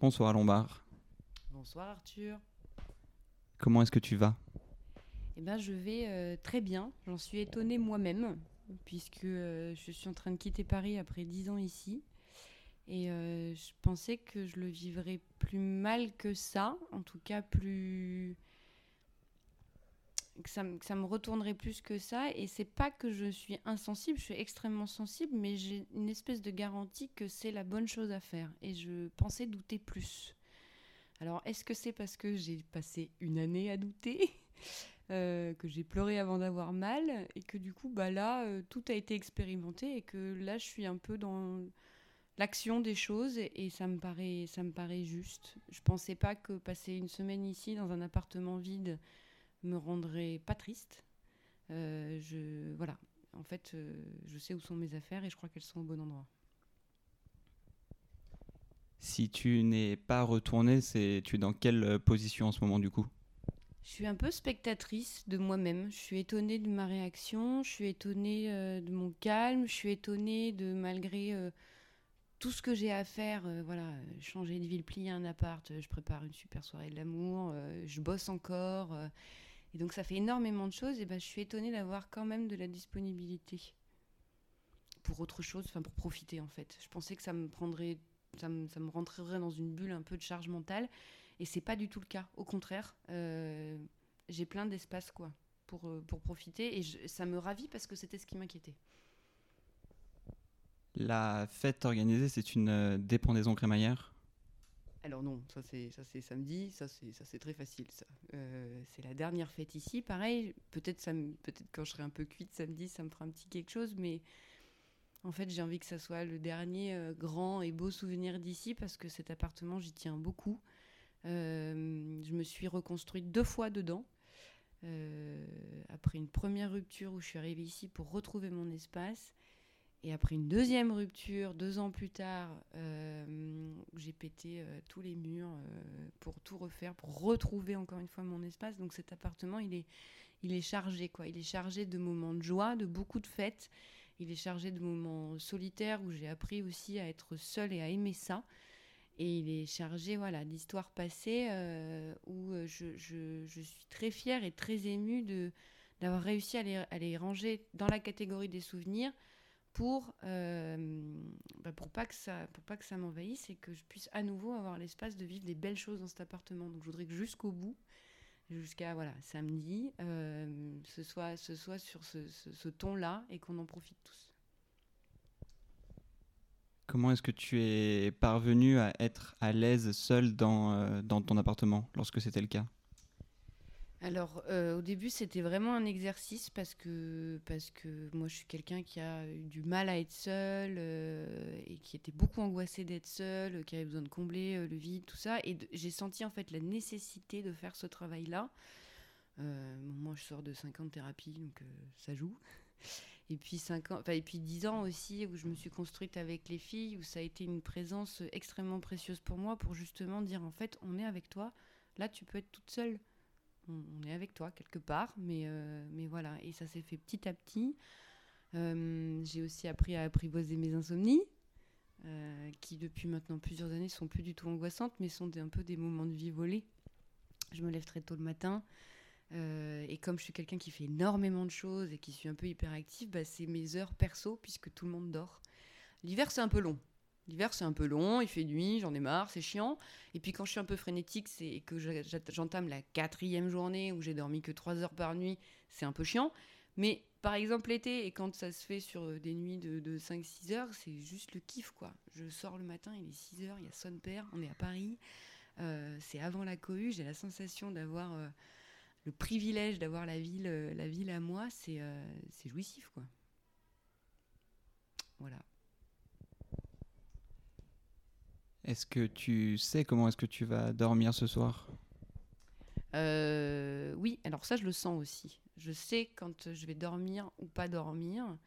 Bonsoir Lombard. Bonsoir Arthur. Comment est-ce que tu vas? Eh ben, je vais euh, très bien. J'en suis étonnée moi-même, puisque euh, je suis en train de quitter Paris après dix ans ici. Et euh, je pensais que je le vivrais plus mal que ça, en tout cas plus que ça, me- retournerait plus que ça. Et c'est pas que je suis insensible, je suis extrêmement sensible, mais j'ai une espèce de garantie que c'est la bonne chose à faire. Et je pensais douter plus. Alors, est-ce que c'est parce que j'ai passé une année à douter euh, que j'ai pleuré avant d'avoir mal et que du coup, bah là, euh, tout a été expérimenté et que là, je suis un peu dans l'action des choses et, et ça me paraît, ça me paraît juste. Je pensais pas que passer une semaine ici dans un appartement vide me rendrait pas triste. Euh, je, voilà. En fait, euh, je sais où sont mes affaires et je crois qu'elles sont au bon endroit. Si tu n'es pas retourné, c'est tu es dans quelle euh, position en ce moment du coup? Je suis un peu spectatrice de moi-même. Je suis étonnée de ma réaction, je suis étonnée euh, de mon calme, je suis étonnée de malgré euh, tout ce que j'ai à faire, euh, voilà, changer de ville, plier un appart, je prépare une super soirée de l'amour, je bosse encore. Et donc ça fait énormément de choses et ben, je suis étonnée d'avoir quand même de la disponibilité pour autre chose, enfin pour profiter en fait. Je pensais que ça me prendrait, ça me, ça me rentrerait dans une bulle un peu de charge mentale. Et c'est pas du tout le cas. Au contraire, euh, j'ai plein d'espace quoi pour, euh, pour profiter et ça me ravit parce que c'était ce qui m'inquiétait. La fête organisée, c'est une euh, dépendaison crémaillère? Alors non, ça c'est ça c'est samedi, ça c'est ça c'est très facile. Euh, c'est la dernière fête ici, pareil. Peut-être ça peut-être quand je serai un peu cuite samedi, ça me fera un petit quelque chose, mais en fait j'ai envie que ça soit le dernier euh, grand et beau souvenir d'ici parce que cet appartement j'y tiens beaucoup. Euh, je me suis reconstruite deux fois dedans. Après une première rupture où je suis arrivée ici pour retrouver mon espace. Et après une deuxième rupture, deux ans plus tard, euh, j'ai pété euh, tous les murs euh, pour tout refaire, pour retrouver encore une fois mon espace. Donc cet appartement, il est, il est chargé, quoi. Il est chargé de moments de joie, de beaucoup de fêtes. Il est chargé de moments solitaires où j'ai appris aussi à être seule et à aimer ça. Et il est chargé voilà, d'histoires passées où je, je- je suis très fière et très émue d'avoir réussi à les, à les ranger dans la catégorie des souvenirs pour, euh, bah, pour pas que ça m'envahisse et que je puisse à nouveau avoir l'espace de vivre des belles choses dans cet appartement. Donc je voudrais que jusqu'au bout, jusqu'à voilà samedi, euh, ce soit sur ce, ton-là et qu'on en profite tous. Comment est-ce que tu es parvenu à être à l'aise seul euh, dans ton appartement lorsque c'était le cas? Alors, euh, au début, c'était vraiment un exercice parce que, parce que moi, je suis quelqu'un qui a eu du mal à être seul euh, et qui était beaucoup angoissé d'être seul, euh, qui avait besoin de combler le vide, tout ça. Et j'ai senti en fait la nécessité de faire ce travail-là. Moi, je sors de 5 ans de thérapie, donc ça joue. Et puis, 5 ans, et puis 10 ans aussi, où je me suis construite avec les filles, où ça a été une présence extrêmement précieuse pour moi, pour justement dire, en fait, on est avec toi, là, tu peux être toute seule on, est avec toi quelque part, mais, euh, mais voilà. Et ça s'est fait petit à petit. Euh, j'ai aussi appris à apprivoiser mes insomnies, euh, qui depuis maintenant plusieurs années sont plus du tout angoissantes, mais sont un peu des moments de vie volés. Je me lève très tôt le matin. et comme je suis quelqu'un qui fait énormément de choses et qui suis un peu hyperactive, bah, c'est mes heures perso puisque tout le monde dort. L'hiver, c'est un peu long. L'hiver, c'est un peu long, il fait nuit, j'en ai marre, c'est chiant. Et puis quand je suis un peu frénétique et que j'entame la quatrième journée où j'ai dormi que 3 heures par nuit, c'est un peu chiant. Mais par exemple l'été, et quand ça se fait sur euh, des nuits de, de 5-6 heures, c'est juste le kiff quoi. Je sors le matin, il est 6 heures, il y a son père, on est à Paris. Euh, c'est avant la cohue, j'ai la sensation d'avoir euh, le privilège d'avoir la ville, la ville à moi, c'est c'est jouissif quoi. Voilà. Est-ce que tu sais comment est-ce que tu vas dormir ce soir? Euh, oui, alors ça, je le sens aussi. Je sais quand je vais dormir ou pas dormir.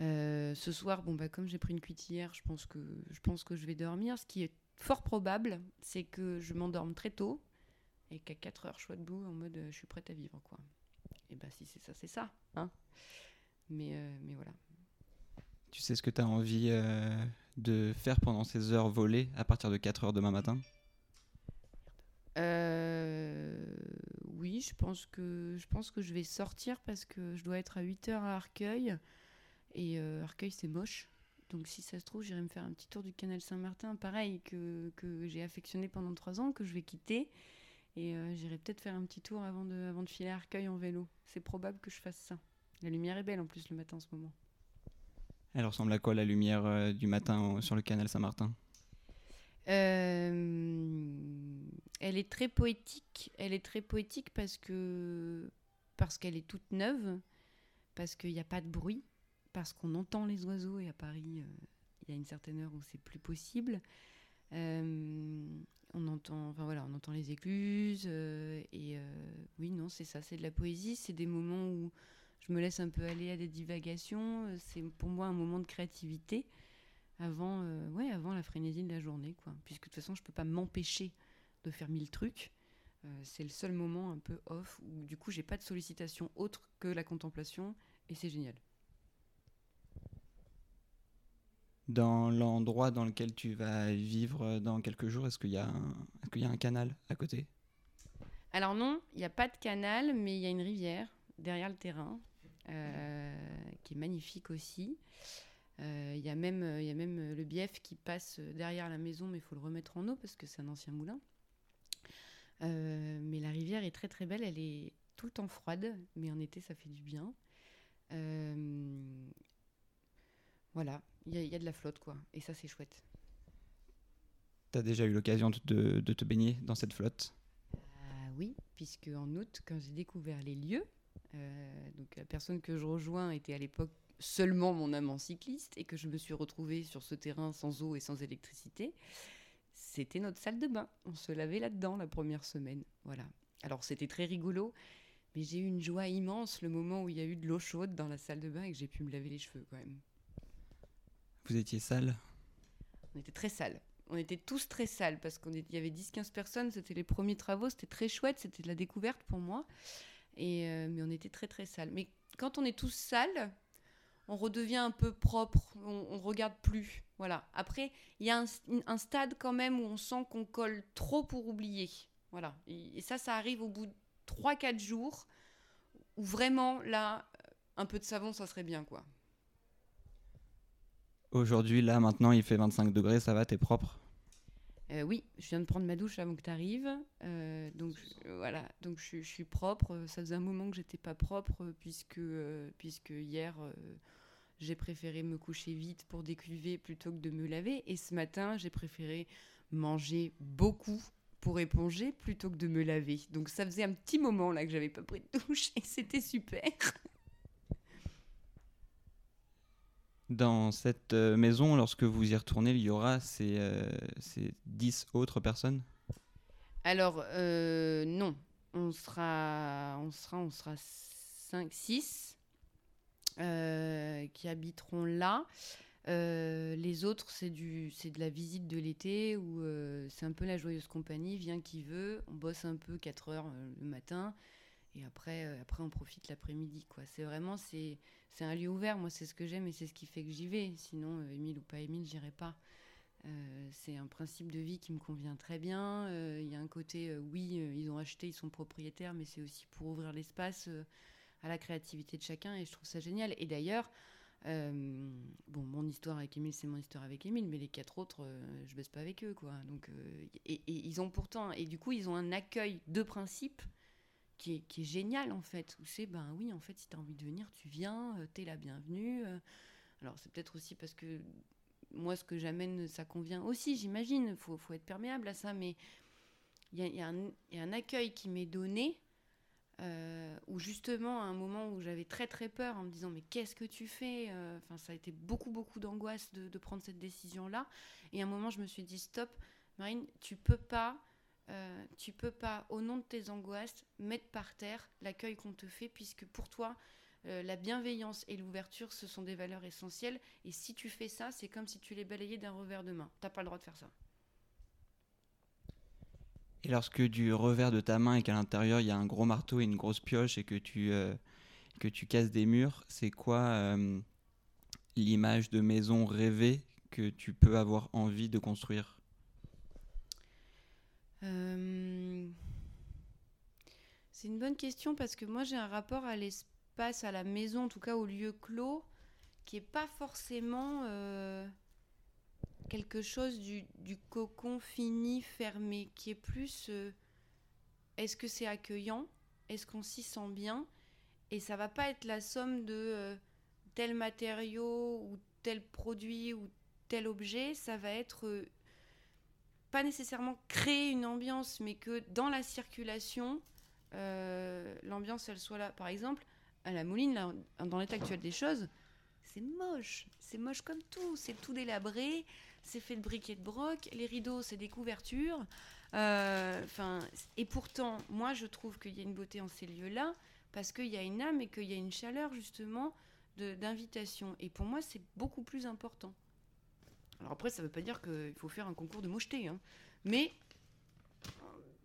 Euh, ce soir, bon, bah, comme j'ai pris une cuite hier, je pense, que, je pense que je vais dormir. Ce qui est fort probable, c'est que je m'endorme très tôt et qu'à 4 heures, je sois debout en mode euh, je suis prête à vivre. quoi. Et bah, si c'est ça, c'est ça. Hein mais, euh, mais voilà. Tu sais ce que tu as envie de faire pendant ces heures volées à partir de 4 heures demain matin Euh, oui, je pense, que, je pense que je vais sortir parce que je dois être à 8 heures à Arcueil. Et euh, Arcueil, c'est moche. Donc si ça se trouve, j'irai me faire un petit tour du canal Saint-Martin, pareil, que, que j'ai affectionné pendant 3 ans, que je vais quitter. Et euh, j'irai peut-être faire un petit tour avant de, avant de filer à Arcueil en vélo. C'est probable que je fasse ça. La lumière est belle en plus le matin en ce moment. Elle ressemble à quoi la lumière euh, du matin sur le canal Saint-Martin? Euh, elle est très poétique. Elle est très poétique parce que parce qu'elle est toute neuve, parce qu'il n'y a pas de bruit, parce qu'on entend les oiseaux et à Paris, euh, il y a une certaine heure où c'est plus possible. On entend, enfin voilà, on entend les écluses et oui, non, c'est ça, c'est de la poésie. C'est des moments où je me laisse un peu aller à des divagations. Euh, C'est pour moi un moment de créativité avant, euh, ouais, avant la frénésie de la journée, quoi. Puisque de toute façon, je peux pas m'empêcher de faire mille trucs. Euh, c'est le seul moment un peu off où du coup, j'ai pas de sollicitation autre que la contemplation et c'est génial. Dans l'endroit dans lequel tu vas vivre dans quelques jours, est-ce qu'il y, a un- est-ce qu'il y a un canal à côté? Alors non, il n'y a pas de canal, mais il y a une rivière derrière le terrain qui est magnifique aussi. Euh, Il y, a même, euh, y a même euh, le bief qui passe euh, derrière la maison, mais il faut le remettre en eau parce que c'est un ancien moulin. Euh, mais la rivière est très très belle, elle est tout le temps froide, mais en été ça fait du bien. Euh, voilà, il y, a- il y a de la flotte quoi, et ça c'est chouette. Tu as déjà eu l'occasion de, de- de te baigner dans cette flotte? Oui, puisque en août, quand j'ai découvert les lieux, euh, donc la personne que je rejoins était à l'époque seulement mon amant cycliste et que je me suis retrouvée sur ce terrain sans eau et sans électricité, c'était notre salle de bain. On se lavait là-dedans la première semaine. Voilà. Alors c'était très rigolo, mais j'ai eu une joie immense le moment où il y a eu de l'eau chaude dans la salle de bain et que j'ai pu me laver les cheveux quand même. Vous étiez sale? On était très sales. On était tous très sales parce qu'il y avait 10-15 personnes, c'était les premiers travaux, c'était très chouette, c'était de la découverte pour moi. Euh, mais on était très très sales. Mais quand on est tous sales, on redevient un peu propre, on, on regarde plus. Voilà. Après, il y a un, stade quand même où on sent qu'on colle trop pour oublier. Voilà. Et, ça, ça arrive au bout de 3-4 jours où vraiment là, un peu de savon, ça serait bien quoi. Aujourd'hui, là, maintenant, il fait 25 degrés, ça va, t'es propre? Euh, oui, je viens de prendre ma douche avant que tu arrives. donc euh, voilà, donc je, je suis propre. Ça faisait un moment que j'étais pas propre euh, puisque, euh, puisque hier j'ai préféré me coucher vite pour décuver plutôt que de me laver. Et ce matin, j'ai préféré manger beaucoup pour éponger plutôt que de me laver. Donc ça faisait un petit moment là que j'avais pas pris de douche et c'était super. Dans cette euh, maison, lorsque vous y retournez, il y aura ces, euh, ces 10 autres personnes? Alors, euh, non. On sera, on sera, on sera 5, 6 qui habiteront là. Les autres, c'est de la visite de l'été où c'est un peu la joyeuse compagnie, vient qui veut, on bosse un peu 4 heures le matin et après, euh, après on profite l'après-midi. quoi. C'est vraiment, c'est, c'est un lieu ouvert. Moi, c'est ce que j'aime et c'est ce qui fait que j'y vais. Sinon, euh, Émile ou pas Émile, j'irai pas. Euh, c'est un principe de vie qui me convient très bien. Euh, Il y a un côté, oui, ils ont acheté, ils sont propriétaires, mais c'est aussi pour ouvrir l'espace à la créativité de chacun et je trouve ça génial. Et d'ailleurs, bon, mon histoire avec Émile, c'est mon histoire avec Émile, mais les quatre autres, euh, je baisse pas avec eux, quoi. Donc, et ils ont pourtant, et du coup, ils ont un accueil de principe qui est, qui génial en fait. Où c'est, ben oui, en fait, si tu envie de venir, tu viens, euh, t'es la bienvenue. euh. alors, c'est peut-être aussi parce que moi, ce que j'amène, ça convient aussi, j'imagine. Il faut, faut être perméable à ça, mais il y a, un- accueil qui m'est donné. euh, où justement à un moment où j'avais très très peur en me disant mais qu'est-ce que tu fais Euh, enfin ça a été beaucoup beaucoup d'angoisse de, de prendre cette décision là et à un moment je me suis dit stop Marine tu peux pas euh, tu peux pas au nom de tes angoisses mettre par terre l'accueil qu'on te fait puisque pour toi euh, la bienveillance et l'ouverture ce sont des valeurs essentielles. Et si tu fais ça c'est comme si tu les balayais d'un revers de main. T'as pas le droit de faire ça. Et lorsque du revers de ta main et qu'à l'intérieur il y a un gros marteau et une grosse pioche et que tu, euh, que tu casses des murs, c'est quoi l'image de maison rêvée que tu peux avoir envie de construire? Euh, C'est une bonne question parce que moi j'ai un rapport à l'espace, à la maison, en tout cas au lieu clos, qui est pas forcément euh, quelque chose du, cocon fini, fermé, qui est plus euh, est-ce que c'est accueillant, est-ce qu'on s'y sent bien, et ça va pas être la somme de tel matériau ou tel produit ou tel objet, ça va être pas nécessairement créer une ambiance, mais que dans la circulation, euh, l'ambiance elle soit là. Par exemple, à la Mouline, dans l'état actuel des choses, c'est moche. C'est moche comme tout. C'est tout délabré. C'est fait de briques et de broc. Les rideaux, c'est des couvertures. Euh, et pourtant, moi, je trouve qu'il y a une beauté en ces lieux-là parce qu'il y a une âme et qu'il y a une chaleur justement d'invitation. Et pour moi, c'est beaucoup plus important. Alors après, ça ne veut pas dire qu'il faut faire un concours de mocheté, hein. mais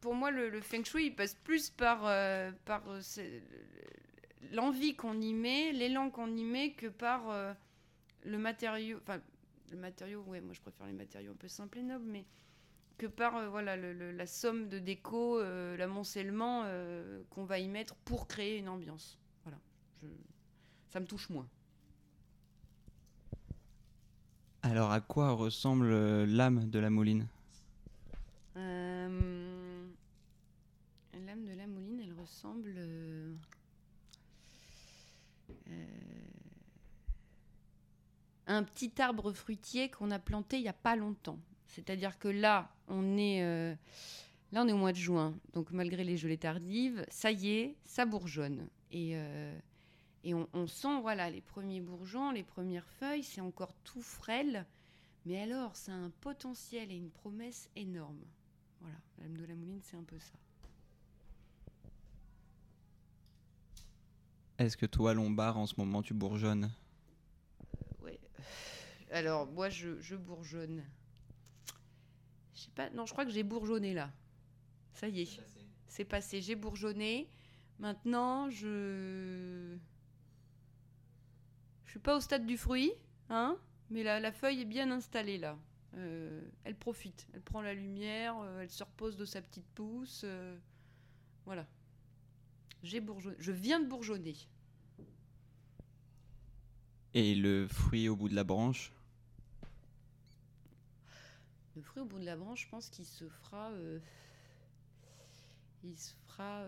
pour moi, le, feng shui il passe plus par, euh, par euh, l'envie qu'on y met, l'élan qu'on y met, que par euh, le matériau. Enfin, le matériau, ouais, moi je préfère les matériaux un peu simples et nobles, mais que par voilà, la somme de déco, l'amoncellement qu'on va y mettre pour créer une ambiance. Voilà. Ça me touche moins. Alors, à quoi ressemble euh, l'âme de la Mouline? Euh, L'âme de la mouline, elle ressemble euh, euh, à un petit arbre fruitier qu'on a planté il n'y a pas longtemps. C'est-à-dire que là, on est là, on est au mois de juin, donc malgré les gelées tardives, ça y est, ça bourgeonne. Et et on, on sent voilà les premiers bourgeons, les premières feuilles, c'est encore tout frêle, mais alors ça a un potentiel et une promesse énorme. Voilà, l'âme de la mouline, c'est un peu ça. Est-ce que toi, Lombard, en ce moment, tu bourgeonnes? Ouais. Alors, moi, je, je bourgeonne. Je sais pas, non, je crois que j'ai bourgeonné là. Ça y est, c'est passé, j'ai bourgeonné. Maintenant, je. Je suis pas au stade du fruit, hein, mais la, la feuille est bien installée là. Euh, elle profite, elle prend la lumière, euh, elle se repose de sa petite pousse. euh, voilà. J'ai bourgeonné. Je viens de bourgeonner. Et le fruit au bout de la branche? Le fruit au bout de la branche, je pense qu'il se fera. il se fera.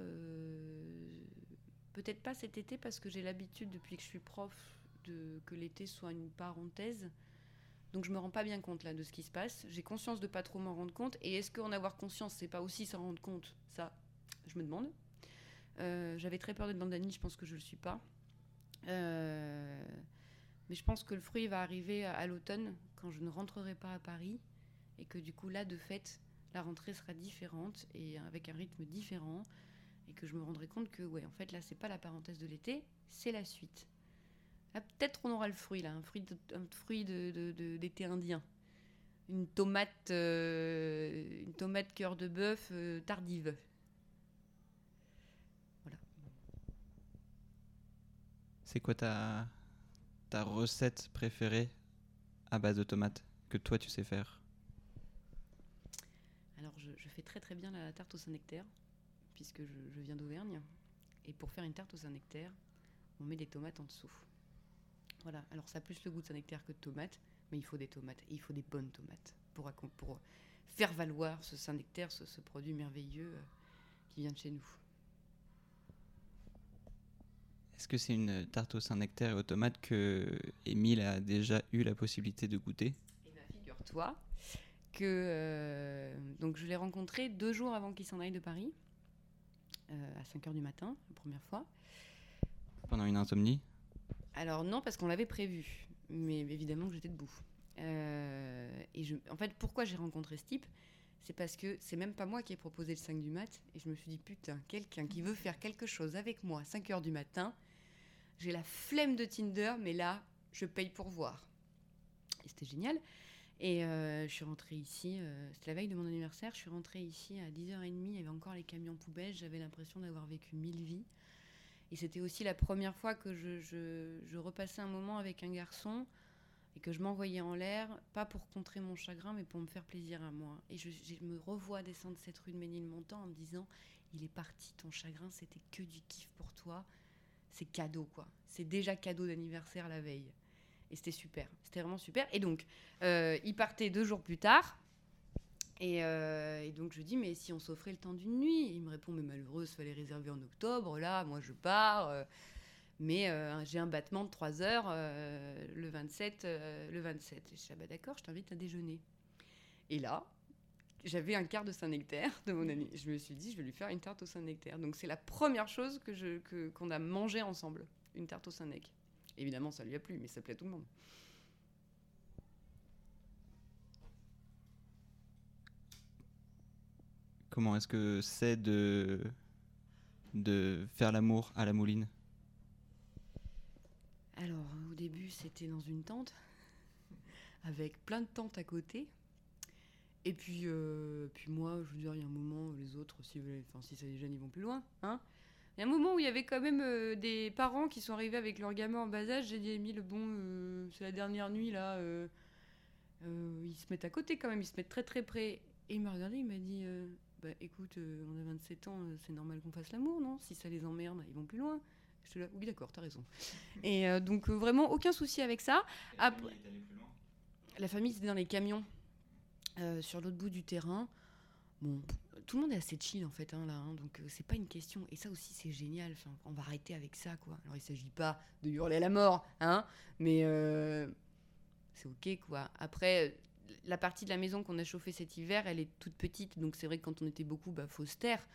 Peut-être pas cet été parce que j'ai l'habitude depuis que je suis prof de que l'été soit une parenthèse. Donc je me rends pas bien compte là de ce qui se passe. J'ai conscience de pas trop m'en rendre compte. Et est-ce qu'en avoir conscience, c'est pas aussi s'en rendre compte? Ça, je me demande. Euh, J'avais très peur d'être dans Dany, je pense que je le suis pas. Euh, mais je pense que le fruit va arriver à, à l'automne quand je ne rentrerai pas à Paris et que du coup là de fait la rentrée sera différente et avec un rythme différent et que je me rendrai compte que ouais en fait là c'est pas la parenthèse de l'été c'est la suite là peut-être on aura le fruit là un fruit de- un fruit de, de- de- d'été indien une tomate euh, une tomate cœur de bœuf euh, tardive C'est quoi ta, ta recette préférée à base de tomates que toi tu sais faire? Alors, je, je fais très très bien la tarte au Saint-Nectaire, puisque je, je viens d'Auvergne. Et pour faire une tarte au Saint-Nectaire, on met des tomates en dessous. Voilà, alors ça a plus le goût de Saint-Nectaire que de tomates, mais il faut des tomates, et il faut des bonnes tomates pour, faire valoir ce Saint-Nectaire, ce, ce produit merveilleux euh, qui vient de chez nous. Est-ce que c'est une tarte au Saint-Nectaire et aux tomates que Émile a déjà eu la possibilité de goûter? Et bien, figure-toi que euh, donc je l'ai rencontré deux jours avant qu'il s'en aille de Paris, euh, à 5 h du matin, la première fois. pendant une insomnie? Alors non, parce qu'on l'avait prévu, mais évidemment que j'étais debout. Euh, et en fait, pourquoi j'ai rencontré ce type C'est parce que c'est même pas moi qui ai proposé le 5 du mat, et je me suis dit, putain, quelqu'un qui veut faire quelque chose avec moi à 5 heures du matin, j'ai la flemme de Tinder, mais là, je paye pour voir. Et c'était génial. Et euh, je suis rentrée ici, euh, c'était la veille de mon anniversaire, je suis rentrée ici à 10h30, il y avait encore les camions poubelles, j'avais l'impression d'avoir vécu mille vies. Et c'était aussi la première fois que je, repassais un moment avec un garçon et que je m'envoyais en l'air, pas pour contrer mon chagrin, mais pour me faire plaisir à moi. Et je, je me revois descendre cette rue de Ménilmontant en me disant, il est parti, ton chagrin, c'était que du kiff pour toi. C'est cadeau, quoi. C'est déjà cadeau d'anniversaire la veille. Et c'était super. C'était vraiment super. Et donc, euh, il partait deux jours plus tard. Et, euh, et donc, je dis, mais si on s'offrait le temps d'une nuit? Il me répond, mais malheureuse, fallait réserver en octobre. Là, moi, je pars. euh, mais euh, j'ai un battement de 3 heures le 27. euh, le 27. Et je dis, ah bah d'accord, je t'invite à déjeuner. Et là, j'avais un quart de Saint-Nectaire de mon ami. Je me suis dit, je vais lui faire une tarte au Saint-Nectaire. Donc, c'est la première chose que je, qu'on a mangé ensemble. Une tarte au Saint-Nec. Évidemment, ça lui a plu, mais ça plaît à tout le monde. Comment est-ce que c'est de, faire l'amour à la mouline? Alors, au début, c'était dans une tente, avec plein de tentes à côté. Et puis, euh, puis moi, je veux dire, il y a un moment, les autres, si, enfin, si ça les gêne, ils vont plus loin. Hein il y a un moment où il y avait quand même euh, des parents qui sont arrivés avec leurs gamins en bas âge. J'ai dit, Émile, bon, euh, c'est la dernière nuit, là. ils se mettent à côté quand même, ils se mettent très très près. Et il m'a regardé, il m'a dit, bah écoute, euh, on a 27 ans, euh, c'est normal qu'on fasse l'amour, non? Si ça les emmerde, ils vont plus loin. Je là, oui, d'accord, t'as raison. Et euh, donc, euh, vraiment, aucun souci avec ça. Après- La famille, c'était dans les camions, euh, sur l'autre bout du terrain. Bon, tout le monde est assez chill en fait, hein, là, hein, donc euh, c'est pas une question. Et ça aussi, c'est génial. Enfin, on va arrêter avec ça, quoi. Alors, il s'agit pas de hurler à la mort, hein, mais euh, c'est ok, quoi. Après, euh, la partie de la maison qu'on a chauffée cet hiver, elle est toute petite, donc c'est vrai que quand on était beaucoup, bah, faut se taire.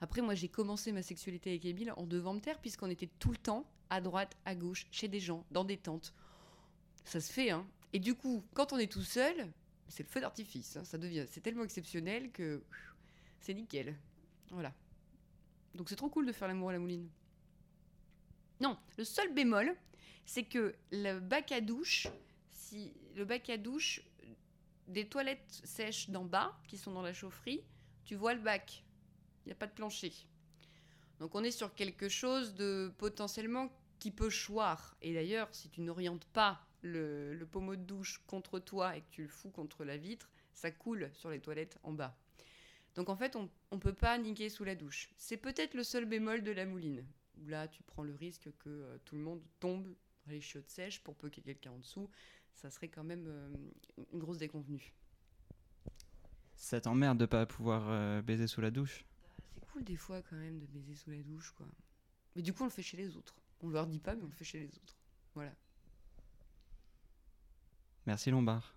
Après, moi, j'ai commencé ma sexualité avec Emile en devant me taire, puisqu'on était tout le temps à droite, à gauche, chez des gens, dans des tentes. Ça se fait, hein. Et du coup, quand on est tout seul, c'est le feu d'artifice. hein, ça devient, c'est tellement exceptionnel que c'est nickel. Voilà. Donc c'est trop cool de faire l'amour à la mouline. Non, le seul bémol, c'est que le bac à douche, si le bac à douche des toilettes sèches d'en bas, qui sont dans la chaufferie, tu vois le bac. Il n'y a pas de plancher. Donc on est sur quelque chose de potentiellement qui peut choir. Et d'ailleurs, si tu n'orientes pas le, pommeau de douche contre toi et que tu le fous contre la vitre, ça coule sur les toilettes en bas. Donc en fait, on ne peut pas niquer sous la douche. C'est peut-être le seul bémol de la mouline. Là, tu prends le risque que euh, tout le monde tombe dans les chiottes sèches pour peu qu'il y ait quelqu'un en dessous. Ça serait quand même euh, une grosse déconvenue. Ça t'emmerde de pas pouvoir euh, baiser sous la douche? C'est cool des fois quand même de baiser sous la douche, quoi. Mais du coup, on le fait chez les autres. On leur dit pas, mais on le fait chez les autres. Voilà. Merci Lombard.